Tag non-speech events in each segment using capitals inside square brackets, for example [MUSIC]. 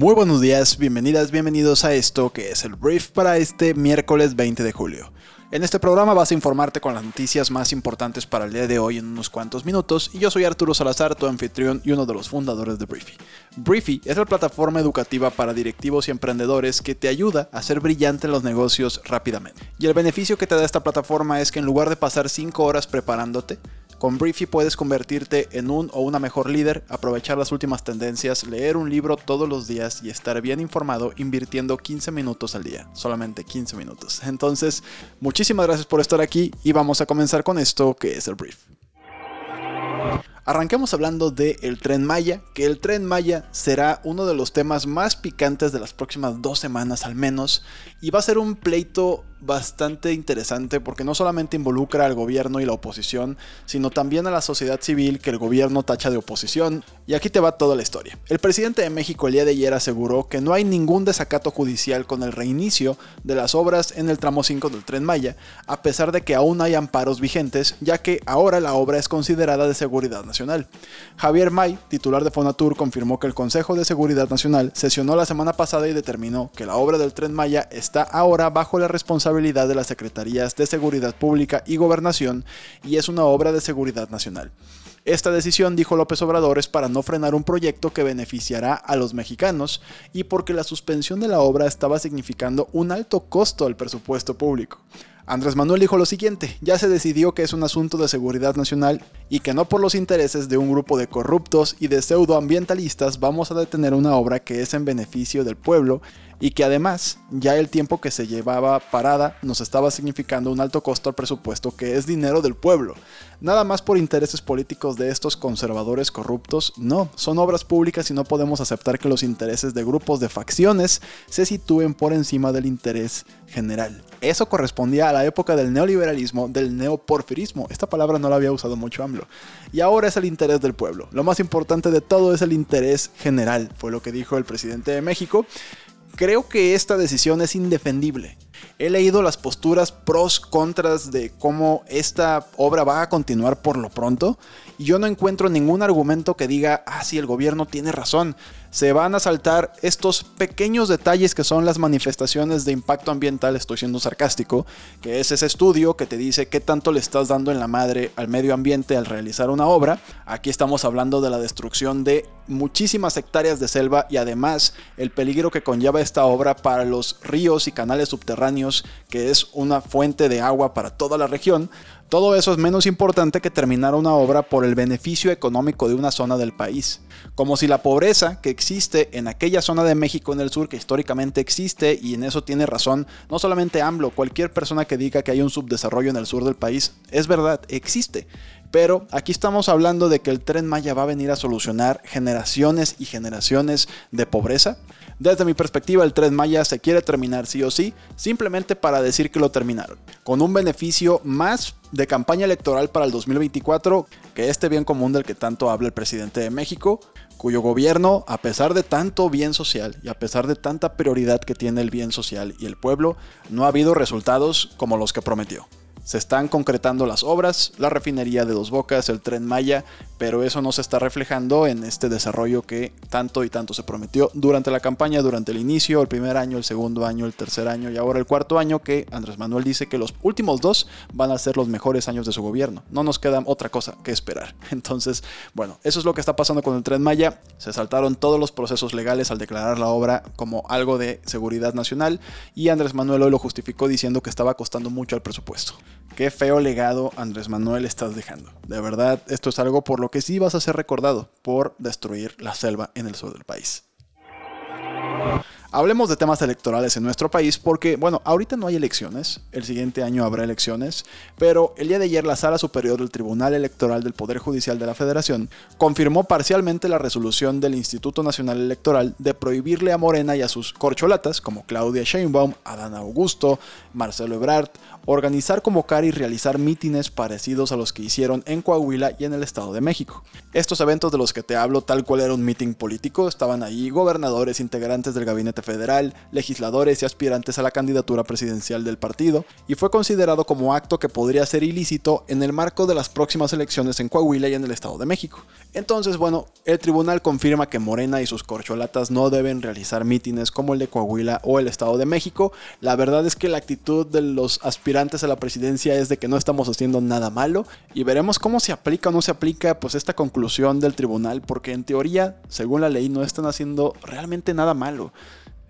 Muy buenos días, bienvenidas, bienvenidos a esto que es el Brief para este miércoles 20 de julio. En este programa vas a informarte con las noticias más importantes para el día de hoy en unos cuantos minutos y yo soy Arturo Salazar, tu anfitrión y uno de los fundadores de Briefy. Briefy es la plataforma educativa para directivos y emprendedores que te ayuda a hacer brillante los negocios rápidamente. Y el beneficio que te da esta plataforma es que en lugar de pasar 5 horas preparándote, con Briefy puedes convertirte en un o una mejor líder, aprovechar las últimas tendencias, leer un libro todos los días y estar bien informado invirtiendo 15 minutos al día. Solamente 15 minutos. Entonces, muchísimas gracias por estar aquí y vamos a comenzar con esto que es el Brief. Arranquemos hablando del el tren Maya, que el tren Maya será uno de los temas más picantes de las próximas dos semanas al menos, y va a ser un pleito bastante interesante porque no solamente involucra al gobierno y la oposición, sino también a la sociedad civil que el gobierno tacha de oposición. Y aquí te va toda la historia. El presidente de México el día de ayer aseguró que no hay ningún desacato judicial con el reinicio de las obras en el tramo 5 del tren Maya, a pesar de que aún hay amparos vigentes, ya que ahora la obra es considerada de seguridad nacional. Javier May, titular de Fonatur, confirmó que el Consejo de Seguridad Nacional sesionó la semana pasada y determinó que la obra del tren Maya está ahora bajo la responsabilidad de las Secretarías de Seguridad Pública y Gobernación y es una obra de seguridad nacional. Esta decisión, dijo López Obrador, es para no frenar un proyecto que beneficiará a los mexicanos y porque la suspensión de la obra estaba significando un alto costo al presupuesto público. Andrés Manuel dijo lo siguiente, ya se decidió que es un asunto de seguridad nacional y que no por los intereses de un grupo de corruptos y de pseudoambientalistas vamos a detener una obra que es en beneficio del pueblo y que además ya el tiempo que se llevaba parada nos estaba significando un alto costo al presupuesto que es dinero del pueblo. Nada más por intereses políticos de estos conservadores corruptos, no, son obras públicas y no podemos aceptar que los intereses de grupos de facciones se sitúen por encima del interés general. Eso correspondía a la época del neoliberalismo, del neoporfirismo. Esta palabra no la había usado mucho AMLO. Y ahora es el interés del pueblo. Lo más importante de todo es el interés general, fue lo que dijo el presidente de México. Creo que esta decisión es indefendible. He leído las posturas pros, contras de cómo esta obra va a continuar por lo pronto y yo no encuentro ningún argumento que diga, ah, sí, el gobierno tiene razón se van a saltar estos pequeños detalles que son las manifestaciones de impacto ambiental, estoy siendo sarcástico, que es ese estudio que te dice qué tanto le estás dando en la madre al medio ambiente al realizar una obra. Aquí estamos hablando de la destrucción de muchísimas hectáreas de selva y además el peligro que conlleva esta obra para los ríos y canales subterráneos, que es una fuente de agua para toda la región. Todo eso es menos importante que terminar una obra por el beneficio económico de una zona del país. Como si la pobreza que existe en aquella zona de México en el sur, que históricamente existe, y en eso tiene razón, no solamente AMLO, cualquier persona que diga que hay un subdesarrollo en el sur del país, es verdad, existe. Pero aquí estamos hablando de que el tren Maya va a venir a solucionar generaciones y generaciones de pobreza. Desde mi perspectiva, el tren Maya se quiere terminar sí o sí, simplemente para decir que lo terminaron, con un beneficio más de campaña electoral para el 2024 que este bien común del que tanto habla el presidente de México, cuyo gobierno, a pesar de tanto bien social y a pesar de tanta prioridad que tiene el bien social y el pueblo, no ha habido resultados como los que prometió. Se están concretando las obras, la refinería de Dos Bocas, el tren Maya, pero eso no se está reflejando en este desarrollo que tanto y tanto se prometió durante la campaña, durante el inicio, el primer año, el segundo año, el tercer año y ahora el cuarto año que Andrés Manuel dice que los últimos dos van a ser los mejores años de su gobierno. No nos queda otra cosa que esperar. [LAUGHS] Entonces, bueno, eso es lo que está pasando con el tren Maya. Se saltaron todos los procesos legales al declarar la obra como algo de seguridad nacional y Andrés Manuel hoy lo justificó diciendo que estaba costando mucho al presupuesto. Qué feo legado Andrés Manuel estás dejando. De verdad, esto es algo por lo que sí vas a ser recordado por destruir la selva en el sur del país. Hablemos de temas electorales en nuestro país porque, bueno, ahorita no hay elecciones, el siguiente año habrá elecciones, pero el día de ayer la Sala Superior del Tribunal Electoral del Poder Judicial de la Federación confirmó parcialmente la resolución del Instituto Nacional Electoral de prohibirle a Morena y a sus corcholatas, como Claudia Sheinbaum, Adán Augusto, Marcelo Ebrard, organizar, convocar y realizar mítines parecidos a los que hicieron en Coahuila y en el Estado de México. Estos eventos de los que te hablo, tal cual era un mitin político, estaban ahí gobernadores, integrantes del gabinete federal, legisladores y aspirantes a la candidatura presidencial del partido, y fue considerado como acto que podría ser ilícito en el marco de las próximas elecciones en Coahuila y en el Estado de México. Entonces, bueno, el tribunal confirma que Morena y sus corcholatas no deben realizar mítines como el de Coahuila o el Estado de México. La verdad es que la actitud de los aspirantes a la presidencia es de que no estamos haciendo nada malo y veremos cómo se aplica o no se aplica pues esta conclusión del tribunal porque en teoría, según la ley, no están haciendo realmente nada malo.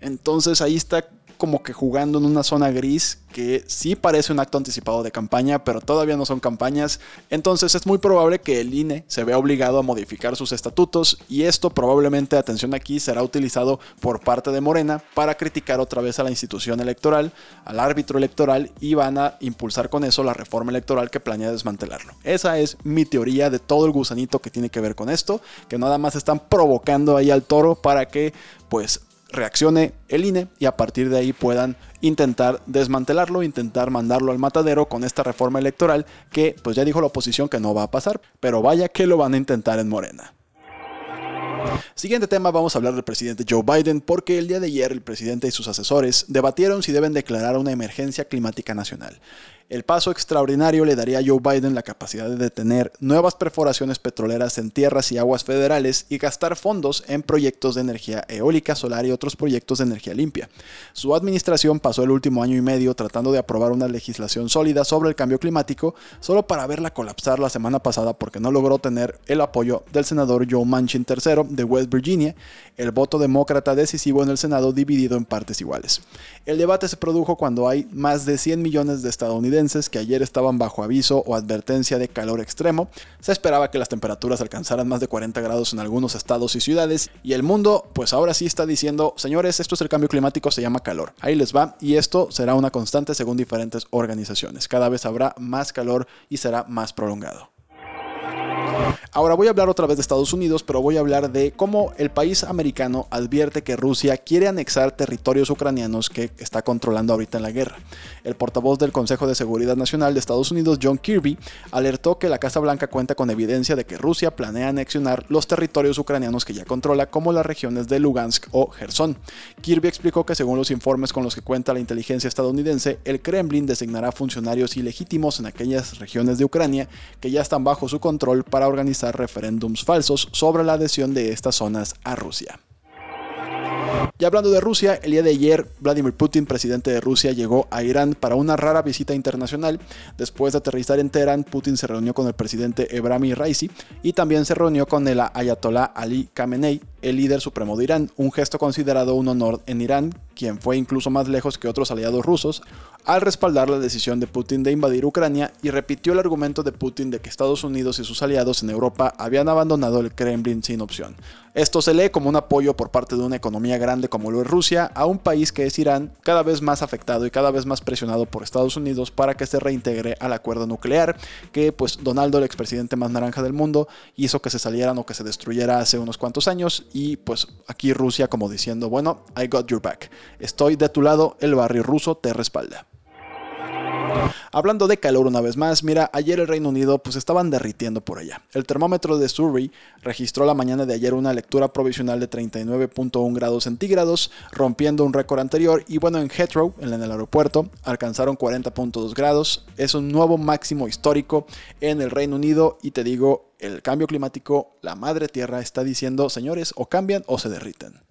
Entonces ahí está como que jugando en una zona gris que sí parece un acto anticipado de campaña, pero todavía no son campañas. Entonces es muy probable que el INE se vea obligado a modificar sus estatutos y esto probablemente, atención aquí, será utilizado por parte de Morena para criticar otra vez a la institución electoral, al árbitro electoral y van a impulsar con eso la reforma electoral que planea desmantelarlo. Esa es mi teoría de todo el gusanito que tiene que ver con esto, que nada más están provocando ahí al toro para que pues reaccione el INE y a partir de ahí puedan intentar desmantelarlo, intentar mandarlo al matadero con esta reforma electoral que pues ya dijo la oposición que no va a pasar, pero vaya que lo van a intentar en Morena. Siguiente tema, vamos a hablar del presidente Joe Biden porque el día de ayer el presidente y sus asesores debatieron si deben declarar una emergencia climática nacional. El paso extraordinario le daría a Joe Biden la capacidad de detener nuevas perforaciones petroleras en tierras y aguas federales y gastar fondos en proyectos de energía eólica, solar y otros proyectos de energía limpia. Su administración pasó el último año y medio tratando de aprobar una legislación sólida sobre el cambio climático, solo para verla colapsar la semana pasada porque no logró tener el apoyo del senador Joe Manchin III de West Virginia, el voto demócrata decisivo en el Senado dividido en partes iguales. El debate se produjo cuando hay más de 100 millones de estadounidenses que ayer estaban bajo aviso o advertencia de calor extremo. Se esperaba que las temperaturas alcanzaran más de 40 grados en algunos estados y ciudades y el mundo pues ahora sí está diciendo, señores, esto es el cambio climático, se llama calor. Ahí les va y esto será una constante según diferentes organizaciones. Cada vez habrá más calor y será más prolongado. Ahora voy a hablar otra vez de Estados Unidos, pero voy a hablar de cómo el país americano advierte que Rusia quiere anexar territorios ucranianos que está controlando ahorita en la guerra. El portavoz del Consejo de Seguridad Nacional de Estados Unidos, John Kirby, alertó que la Casa Blanca cuenta con evidencia de que Rusia planea anexionar los territorios ucranianos que ya controla, como las regiones de Lugansk o Gerson. Kirby explicó que según los informes con los que cuenta la inteligencia estadounidense, el Kremlin designará funcionarios ilegítimos en aquellas regiones de Ucrania que ya están bajo su control para organizar referéndums falsos sobre la adhesión de estas zonas a Rusia. Y hablando de Rusia, el día de ayer Vladimir Putin, presidente de Rusia, llegó a Irán para una rara visita internacional. Después de aterrizar en Teherán, Putin se reunió con el presidente Ebrahim Raisi y también se reunió con el ayatollah Ali Khamenei, el líder supremo de Irán, un gesto considerado un honor en Irán, quien fue incluso más lejos que otros aliados rusos, al respaldar la decisión de Putin de invadir Ucrania y repitió el argumento de Putin de que Estados Unidos y sus aliados en Europa habían abandonado el Kremlin sin opción. Esto se lee como un apoyo por parte de una economía grande como lo es Rusia a un país que es Irán, cada vez más afectado y cada vez más presionado por Estados Unidos para que se reintegre al acuerdo nuclear que pues Donaldo, el expresidente más naranja del mundo, hizo que se salieran o que se destruyera hace unos cuantos años y pues aquí Rusia como diciendo, bueno, I got your back, estoy de tu lado, el barrio ruso te respalda. Hablando de calor una vez más, mira, ayer el Reino Unido pues estaban derritiendo por allá. El termómetro de Surrey registró la mañana de ayer una lectura provisional de 39.1 grados centígrados, rompiendo un récord anterior y bueno, en Heathrow, en el aeropuerto, alcanzaron 40.2 grados. Es un nuevo máximo histórico en el Reino Unido y te digo, el cambio climático, la madre tierra está diciendo, señores, o cambian o se derriten.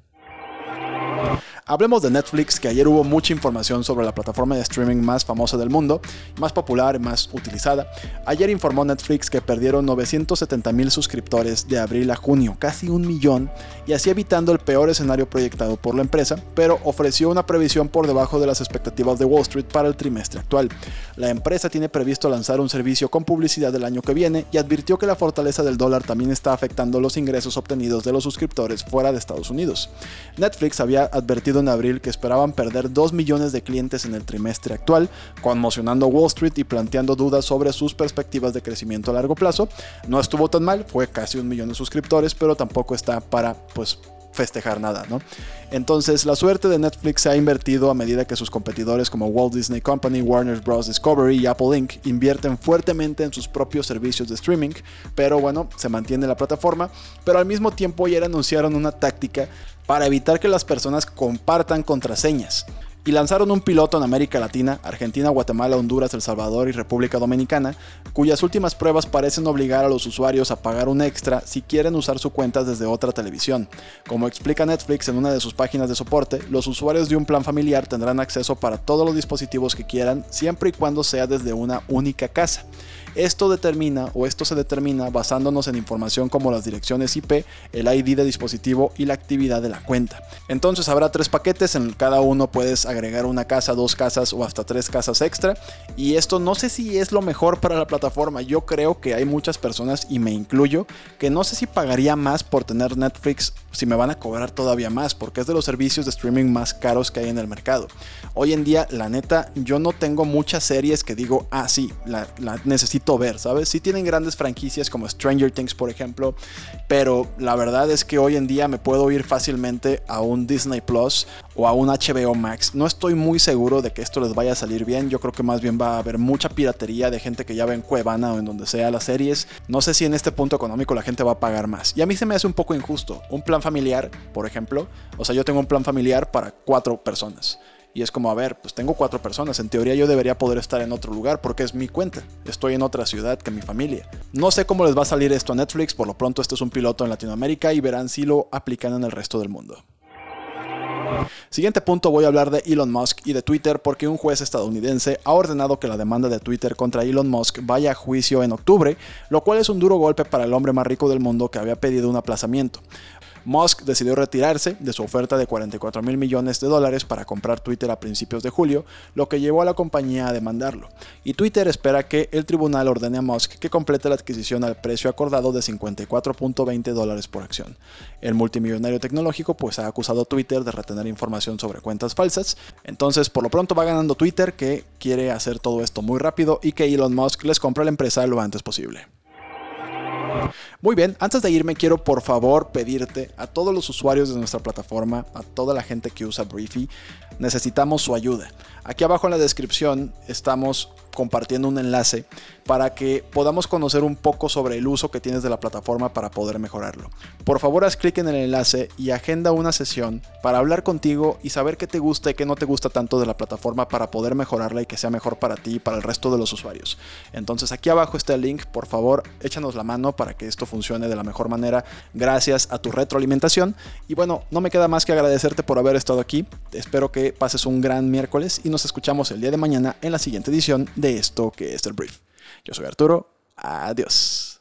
Hablemos de Netflix, que ayer hubo mucha información sobre la plataforma de streaming más famosa del mundo, más popular más utilizada. Ayer informó Netflix que perdieron 970 mil suscriptores de abril a junio, casi un millón, y así evitando el peor escenario proyectado por la empresa, pero ofreció una previsión por debajo de las expectativas de Wall Street para el trimestre actual. La empresa tiene previsto lanzar un servicio con publicidad el año que viene y advirtió que la fortaleza del dólar también está afectando los ingresos obtenidos de los suscriptores fuera de Estados Unidos. Netflix había advertido en abril que esperaban perder 2 millones de clientes en el trimestre actual, conmocionando Wall Street y planteando dudas sobre sus perspectivas de crecimiento a largo plazo. No estuvo tan mal, fue casi un millón de suscriptores, pero tampoco está para pues festejar nada, ¿no? Entonces, la suerte de Netflix se ha invertido a medida que sus competidores como Walt Disney Company, Warner Bros. Discovery y Apple Inc. invierten fuertemente en sus propios servicios de streaming, pero bueno, se mantiene la plataforma, pero al mismo tiempo ya anunciaron una táctica para evitar que las personas compartan contraseñas y lanzaron un piloto en América Latina, Argentina, Guatemala, Honduras, El Salvador y República Dominicana, cuyas últimas pruebas parecen obligar a los usuarios a pagar un extra si quieren usar su cuenta desde otra televisión. Como explica Netflix en una de sus páginas de soporte, los usuarios de un plan familiar tendrán acceso para todos los dispositivos que quieran, siempre y cuando sea desde una única casa. Esto determina o esto se determina basándonos en información como las direcciones IP, el ID de dispositivo y la actividad de la cuenta. Entonces habrá tres paquetes, en cada uno puedes agregar una casa, dos casas o hasta tres casas extra. Y esto no sé si es lo mejor para la plataforma. Yo creo que hay muchas personas, y me incluyo, que no sé si pagaría más por tener Netflix si me van a cobrar todavía más, porque es de los servicios de streaming más caros que hay en el mercado. Hoy en día, la neta, yo no tengo muchas series que digo, ah, sí, la, la ver, ¿sabes? Sí tienen grandes franquicias como Stranger Things, por ejemplo, pero la verdad es que hoy en día me puedo ir fácilmente a un Disney Plus o a un HBO Max. No estoy muy seguro de que esto les vaya a salir bien. Yo creo que más bien va a haber mucha piratería de gente que ya ve en Cuevana o en donde sea las series. No sé si en este punto económico la gente va a pagar más. Y a mí se me hace un poco injusto. Un plan familiar, por ejemplo. O sea, yo tengo un plan familiar para cuatro personas. Y es como, a ver, pues tengo cuatro personas. En teoría yo debería poder estar en otro lugar porque es mi cuenta. Estoy en otra ciudad que mi familia. No sé cómo les va a salir esto a Netflix. Por lo pronto este es un piloto en Latinoamérica y verán si lo aplican en el resto del mundo. Siguiente punto voy a hablar de Elon Musk y de Twitter porque un juez estadounidense ha ordenado que la demanda de Twitter contra Elon Musk vaya a juicio en octubre, lo cual es un duro golpe para el hombre más rico del mundo que había pedido un aplazamiento. Musk decidió retirarse de su oferta de 44 mil millones de dólares para comprar Twitter a principios de julio, lo que llevó a la compañía a demandarlo. Y Twitter espera que el tribunal ordene a Musk que complete la adquisición al precio acordado de 54.20 dólares por acción. El multimillonario tecnológico pues ha acusado a Twitter de retener información sobre cuentas falsas. Entonces, por lo pronto va ganando Twitter que quiere hacer todo esto muy rápido y que Elon Musk les compre la empresa lo antes posible. Muy bien, antes de irme quiero por favor pedirte a todos los usuarios de nuestra plataforma, a toda la gente que usa Briefy, necesitamos su ayuda. Aquí abajo en la descripción estamos compartiendo un enlace para que podamos conocer un poco sobre el uso que tienes de la plataforma para poder mejorarlo. Por favor, haz clic en el enlace y agenda una sesión para hablar contigo y saber qué te gusta y qué no te gusta tanto de la plataforma para poder mejorarla y que sea mejor para ti y para el resto de los usuarios. Entonces aquí abajo está el link, por favor, échanos la mano para que esto funcione de la mejor manera gracias a tu retroalimentación. Y bueno, no me queda más que agradecerte por haber estado aquí. Espero que pases un gran miércoles y nos escuchamos el día de mañana en la siguiente edición de esto que es el brief. Yo soy Arturo, adiós.